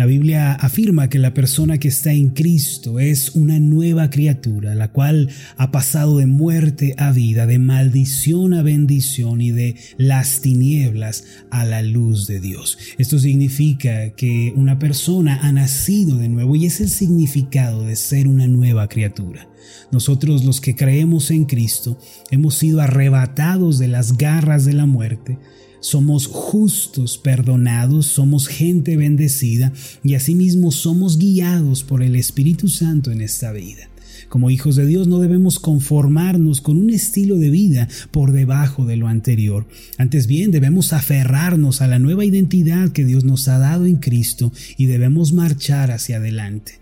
La Biblia afirma que la persona que está en Cristo es una nueva criatura, la cual ha pasado de muerte a vida, de maldición a bendición y de las tinieblas a la luz de Dios. Esto significa que una persona ha nacido de nuevo y es el significado de ser una nueva criatura. Nosotros los que creemos en Cristo hemos sido arrebatados de las garras de la muerte somos justos, perdonados, somos gente bendecida y asimismo somos guiados por el Espíritu Santo en esta vida. Como hijos de Dios no debemos conformarnos con un estilo de vida por debajo de lo anterior. Antes bien, debemos aferrarnos a la nueva identidad que Dios nos ha dado en Cristo y debemos marchar hacia adelante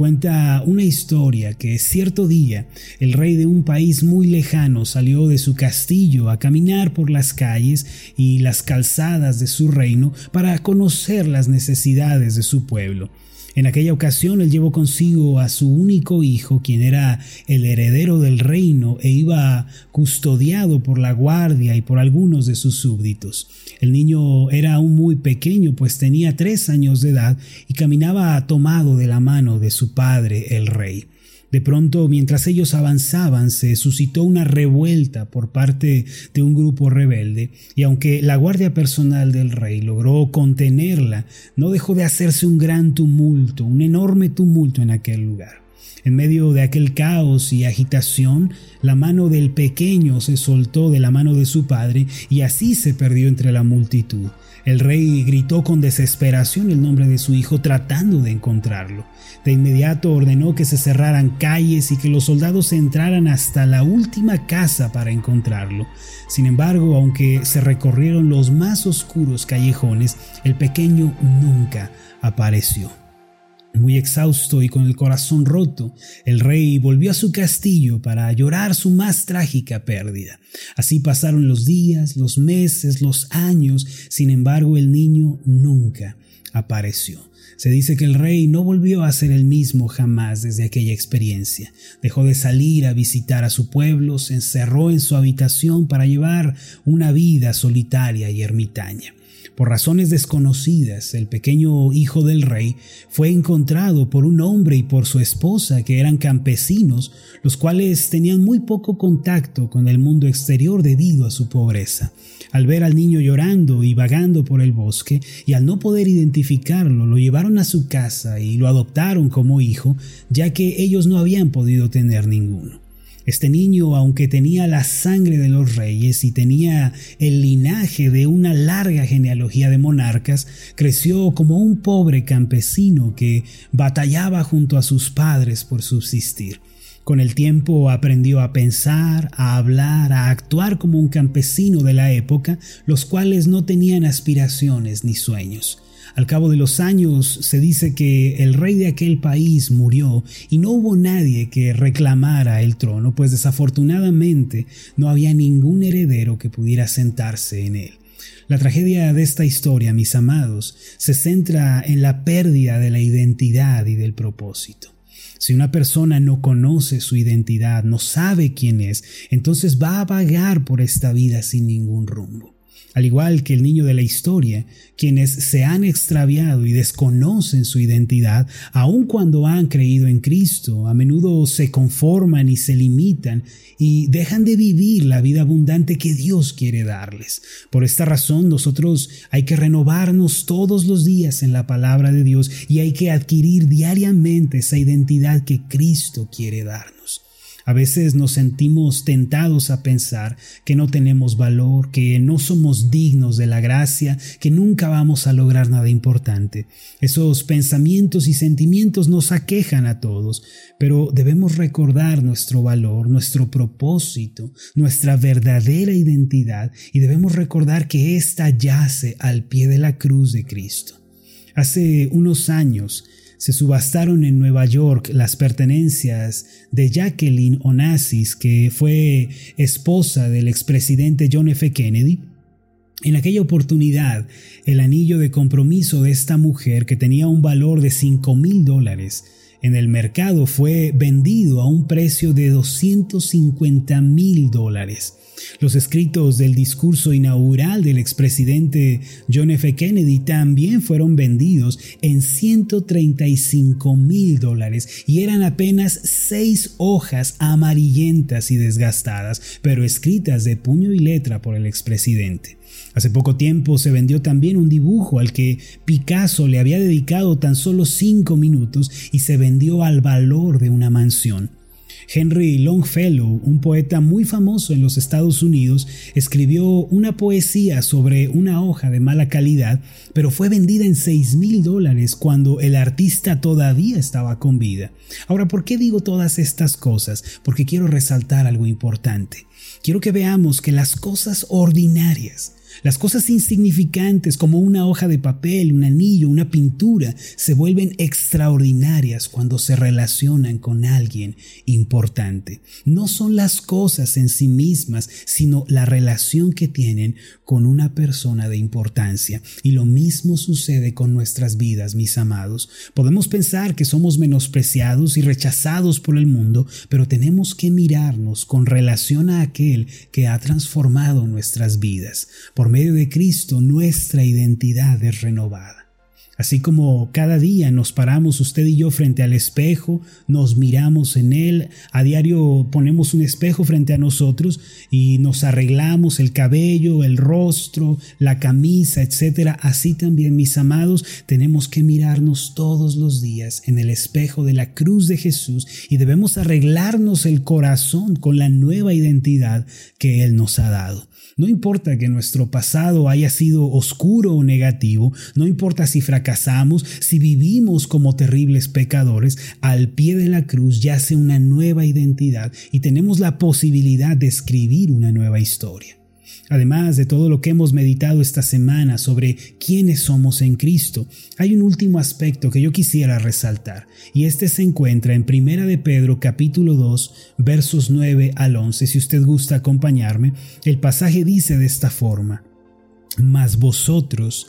cuenta una historia que cierto día el rey de un país muy lejano salió de su castillo a caminar por las calles y las calzadas de su reino para conocer las necesidades de su pueblo. En aquella ocasión él llevó consigo a su único hijo, quien era el heredero del reino e iba custodiado por la guardia y por algunos de sus súbditos. El niño era aún muy pequeño, pues tenía tres años de edad y caminaba tomado de la mano de su padre, el rey. De pronto, mientras ellos avanzaban, se suscitó una revuelta por parte de un grupo rebelde, y aunque la guardia personal del rey logró contenerla, no dejó de hacerse un gran tumulto, un enorme tumulto en aquel lugar. En medio de aquel caos y agitación, la mano del pequeño se soltó de la mano de su padre y así se perdió entre la multitud. El rey gritó con desesperación el nombre de su hijo tratando de encontrarlo. De inmediato ordenó que se cerraran calles y que los soldados entraran hasta la última casa para encontrarlo. Sin embargo, aunque se recorrieron los más oscuros callejones, el pequeño nunca apareció. Muy exhausto y con el corazón roto, el rey volvió a su castillo para llorar su más trágica pérdida. Así pasaron los días, los meses, los años, sin embargo el niño nunca apareció. Se dice que el rey no volvió a ser el mismo jamás desde aquella experiencia. Dejó de salir a visitar a su pueblo, se encerró en su habitación para llevar una vida solitaria y ermitaña. Por razones desconocidas, el pequeño hijo del rey fue encontrado por un hombre y por su esposa que eran campesinos, los cuales tenían muy poco contacto con el mundo exterior debido a su pobreza. Al ver al niño llorando y vagando por el bosque, y al no poder identificarlo, lo llevaron a su casa y lo adoptaron como hijo, ya que ellos no habían podido tener ninguno. Este niño, aunque tenía la sangre de los reyes y tenía el linaje de una larga genealogía de monarcas, creció como un pobre campesino que batallaba junto a sus padres por subsistir. Con el tiempo aprendió a pensar, a hablar, a actuar como un campesino de la época, los cuales no tenían aspiraciones ni sueños. Al cabo de los años se dice que el rey de aquel país murió y no hubo nadie que reclamara el trono, pues desafortunadamente no había ningún heredero que pudiera sentarse en él. La tragedia de esta historia, mis amados, se centra en la pérdida de la identidad y del propósito. Si una persona no conoce su identidad, no sabe quién es, entonces va a vagar por esta vida sin ningún rumbo. Al igual que el niño de la historia, quienes se han extraviado y desconocen su identidad, aun cuando han creído en Cristo, a menudo se conforman y se limitan y dejan de vivir la vida abundante que Dios quiere darles. Por esta razón nosotros hay que renovarnos todos los días en la palabra de Dios y hay que adquirir diariamente esa identidad que Cristo quiere darnos. A veces nos sentimos tentados a pensar que no tenemos valor, que no somos dignos de la gracia, que nunca vamos a lograr nada importante. Esos pensamientos y sentimientos nos aquejan a todos, pero debemos recordar nuestro valor, nuestro propósito, nuestra verdadera identidad y debemos recordar que ésta yace al pie de la cruz de Cristo. Hace unos años se subastaron en Nueva York las pertenencias de Jacqueline Onassis, que fue esposa del expresidente John F. Kennedy. En aquella oportunidad, el anillo de compromiso de esta mujer, que tenía un valor de 5 mil dólares, en el mercado fue vendido a un precio de 250 mil dólares. Los escritos del discurso inaugural del expresidente John F. Kennedy también fueron vendidos en 135 mil dólares y eran apenas seis hojas amarillentas y desgastadas, pero escritas de puño y letra por el expresidente. Hace poco tiempo se vendió también un dibujo al que Picasso le había dedicado tan solo cinco minutos y se vendió al valor de una mansión. Henry Longfellow, un poeta muy famoso en los Estados Unidos, escribió una poesía sobre una hoja de mala calidad, pero fue vendida en 6 mil dólares cuando el artista todavía estaba con vida. Ahora, ¿por qué digo todas estas cosas? Porque quiero resaltar algo importante. Quiero que veamos que las cosas ordinarias, las cosas insignificantes como una hoja de papel, un anillo, una pintura, se vuelven extraordinarias cuando se relacionan con alguien importante. No son las cosas en sí mismas, sino la relación que tienen con una persona de importancia. Y lo mismo sucede con nuestras vidas, mis amados. Podemos pensar que somos menospreciados y rechazados por el mundo, pero tenemos que mirarnos con relación a aquel que ha transformado nuestras vidas. Por medio de Cristo nuestra identidad es renovada. Así como cada día nos paramos usted y yo frente al espejo, nos miramos en él, a diario ponemos un espejo frente a nosotros y nos arreglamos el cabello, el rostro, la camisa, etc. Así también, mis amados, tenemos que mirarnos todos los días en el espejo de la cruz de Jesús y debemos arreglarnos el corazón con la nueva identidad que Él nos ha dado. No importa que nuestro pasado haya sido oscuro o negativo, no importa si fracasamos, si vivimos como terribles pecadores, al pie de la cruz yace una nueva identidad y tenemos la posibilidad de escribir una nueva historia. Además de todo lo que hemos meditado esta semana sobre quiénes somos en Cristo, hay un último aspecto que yo quisiera resaltar, y este se encuentra en Primera de Pedro capítulo 2, versos 9 al 11. Si usted gusta acompañarme, el pasaje dice de esta forma: Mas vosotros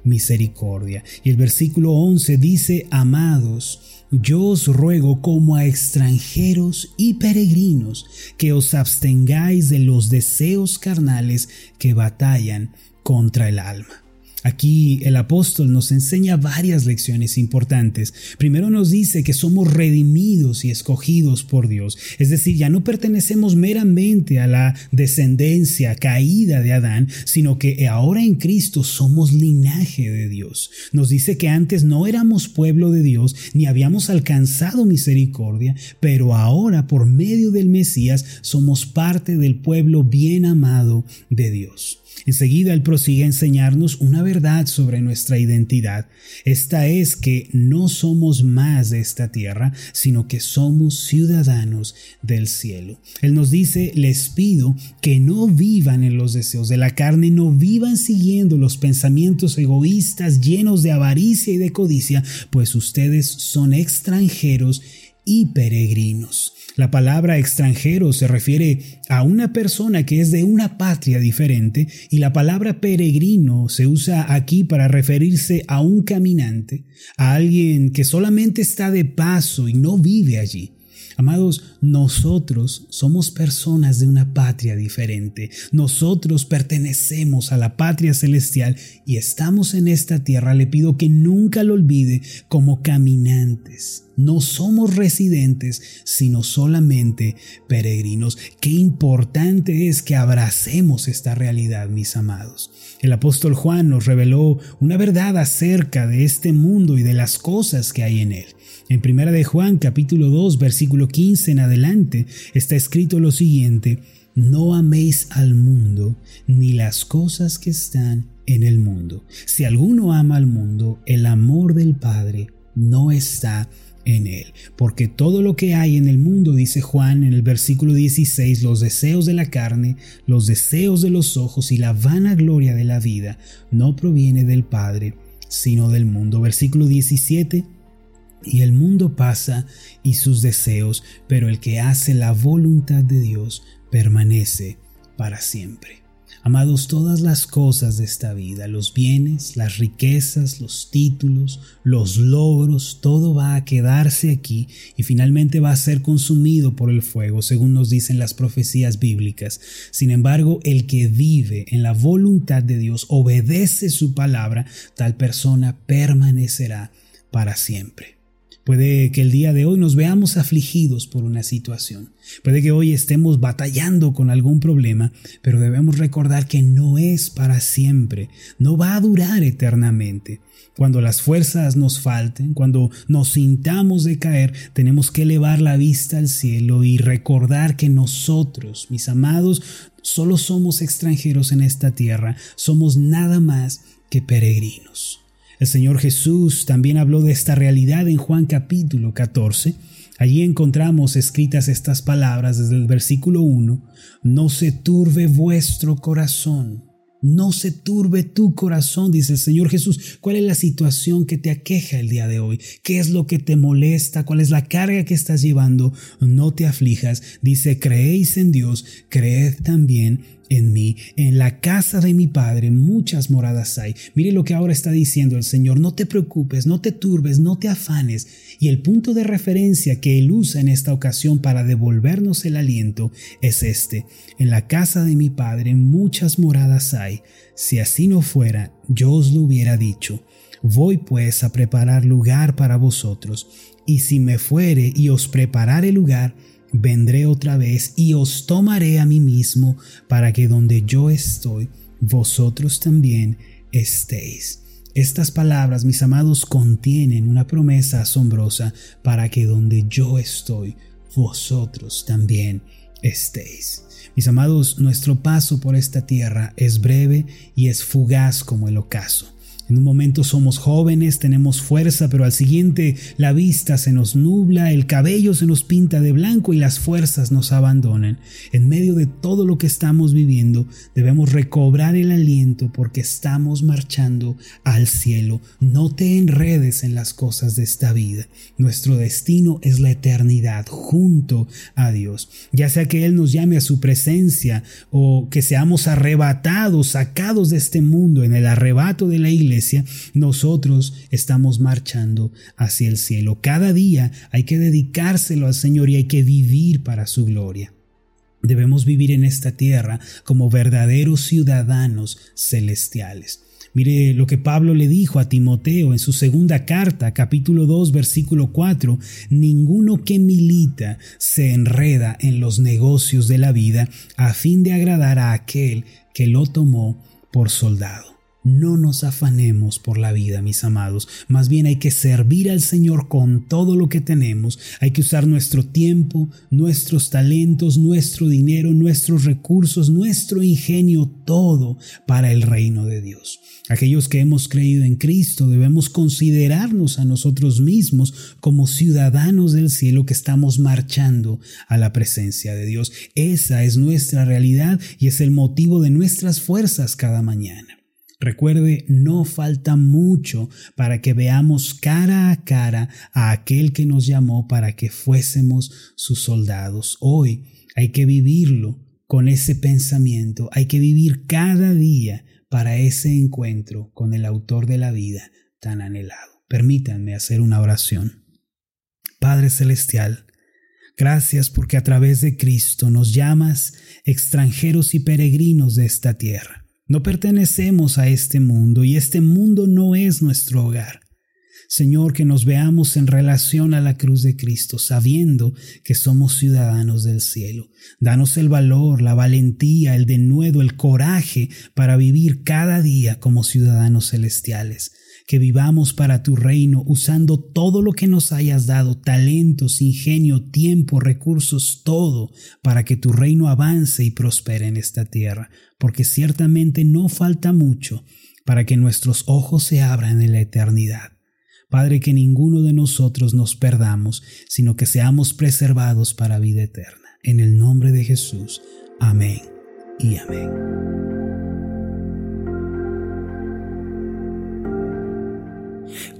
misericordia. Y el versículo 11 dice, amados, yo os ruego como a extranjeros y peregrinos que os abstengáis de los deseos carnales que batallan contra el alma. Aquí el apóstol nos enseña varias lecciones importantes. Primero nos dice que somos redimidos y escogidos por Dios, es decir, ya no pertenecemos meramente a la descendencia caída de Adán, sino que ahora en Cristo somos linaje de Dios. Nos dice que antes no éramos pueblo de Dios ni habíamos alcanzado misericordia, pero ahora por medio del Mesías somos parte del pueblo bien amado de Dios. Enseguida él prosigue a enseñarnos una verdad sobre nuestra identidad. Esta es que no somos más de esta tierra, sino que somos ciudadanos del cielo. Él nos dice, les pido que no vivan en los deseos de la carne, no vivan siguiendo los pensamientos egoístas llenos de avaricia y de codicia, pues ustedes son extranjeros y peregrinos. La palabra extranjero se refiere a una persona que es de una patria diferente y la palabra peregrino se usa aquí para referirse a un caminante, a alguien que solamente está de paso y no vive allí. Amados, nosotros somos personas de una patria diferente. Nosotros pertenecemos a la patria celestial y estamos en esta tierra. Le pido que nunca lo olvide como caminantes. No somos residentes, sino solamente peregrinos. Qué importante es que abracemos esta realidad, mis amados. El apóstol Juan nos reveló una verdad acerca de este mundo y de las cosas que hay en él. En Primera de Juan capítulo 2 versículo 15 en adelante está escrito lo siguiente: No améis al mundo ni las cosas que están en el mundo. Si alguno ama al mundo, el amor del Padre no está en Él. Porque todo lo que hay en el mundo, dice Juan en el versículo 16, los deseos de la carne, los deseos de los ojos y la vanagloria de la vida, no proviene del Padre, sino del mundo. Versículo 17. Y el mundo pasa y sus deseos, pero el que hace la voluntad de Dios permanece para siempre. Amados, todas las cosas de esta vida, los bienes, las riquezas, los títulos, los logros, todo va a quedarse aquí y finalmente va a ser consumido por el fuego, según nos dicen las profecías bíblicas. Sin embargo, el que vive en la voluntad de Dios, obedece su palabra, tal persona permanecerá para siempre. Puede que el día de hoy nos veamos afligidos por una situación. Puede que hoy estemos batallando con algún problema, pero debemos recordar que no es para siempre, no va a durar eternamente. Cuando las fuerzas nos falten, cuando nos sintamos de caer, tenemos que elevar la vista al cielo y recordar que nosotros, mis amados, solo somos extranjeros en esta tierra, somos nada más que peregrinos. El Señor Jesús también habló de esta realidad en Juan capítulo 14. Allí encontramos escritas estas palabras desde el versículo 1. No se turbe vuestro corazón. No se turbe tu corazón, dice el Señor Jesús. ¿Cuál es la situación que te aqueja el día de hoy? ¿Qué es lo que te molesta? ¿Cuál es la carga que estás llevando? No te aflijas. Dice, creéis en Dios, creed también en mí. En la casa de mi Padre muchas moradas hay. Mire lo que ahora está diciendo el Señor. No te preocupes, no te turbes, no te afanes. Y el punto de referencia que Él usa en esta ocasión para devolvernos el aliento es este. En la casa de mi Padre muchas moradas hay. Si así no fuera, yo os lo hubiera dicho. Voy pues a preparar lugar para vosotros. Y si me fuere y os preparare lugar, vendré otra vez y os tomaré a mí mismo para que donde yo estoy, vosotros también estéis. Estas palabras, mis amados, contienen una promesa asombrosa para que donde yo estoy, vosotros también estéis. Mis amados, nuestro paso por esta tierra es breve y es fugaz como el ocaso. En un momento somos jóvenes, tenemos fuerza, pero al siguiente la vista se nos nubla, el cabello se nos pinta de blanco y las fuerzas nos abandonan. En medio de todo lo que estamos viviendo, debemos recobrar el aliento porque estamos marchando al cielo. No te enredes en las cosas de esta vida. Nuestro destino es la eternidad junto a Dios. Ya sea que Él nos llame a su presencia o que seamos arrebatados, sacados de este mundo en el arrebato de la nosotros estamos marchando hacia el cielo. Cada día hay que dedicárselo al Señor y hay que vivir para su gloria. Debemos vivir en esta tierra como verdaderos ciudadanos celestiales. Mire lo que Pablo le dijo a Timoteo en su segunda carta, capítulo 2, versículo 4, ninguno que milita se enreda en los negocios de la vida a fin de agradar a aquel que lo tomó por soldado. No nos afanemos por la vida, mis amados. Más bien hay que servir al Señor con todo lo que tenemos. Hay que usar nuestro tiempo, nuestros talentos, nuestro dinero, nuestros recursos, nuestro ingenio, todo para el reino de Dios. Aquellos que hemos creído en Cristo debemos considerarnos a nosotros mismos como ciudadanos del cielo que estamos marchando a la presencia de Dios. Esa es nuestra realidad y es el motivo de nuestras fuerzas cada mañana. Recuerde, no falta mucho para que veamos cara a cara a aquel que nos llamó para que fuésemos sus soldados. Hoy hay que vivirlo con ese pensamiento, hay que vivir cada día para ese encuentro con el autor de la vida tan anhelado. Permítanme hacer una oración. Padre Celestial, gracias porque a través de Cristo nos llamas extranjeros y peregrinos de esta tierra. No pertenecemos a este mundo y este mundo no es nuestro hogar. Señor, que nos veamos en relación a la cruz de Cristo, sabiendo que somos ciudadanos del cielo. Danos el valor, la valentía, el denuedo, el coraje para vivir cada día como ciudadanos celestiales que vivamos para tu reino usando todo lo que nos hayas dado, talentos, ingenio, tiempo, recursos, todo, para que tu reino avance y prospere en esta tierra, porque ciertamente no falta mucho para que nuestros ojos se abran en la eternidad. Padre, que ninguno de nosotros nos perdamos, sino que seamos preservados para vida eterna. En el nombre de Jesús. Amén y amén.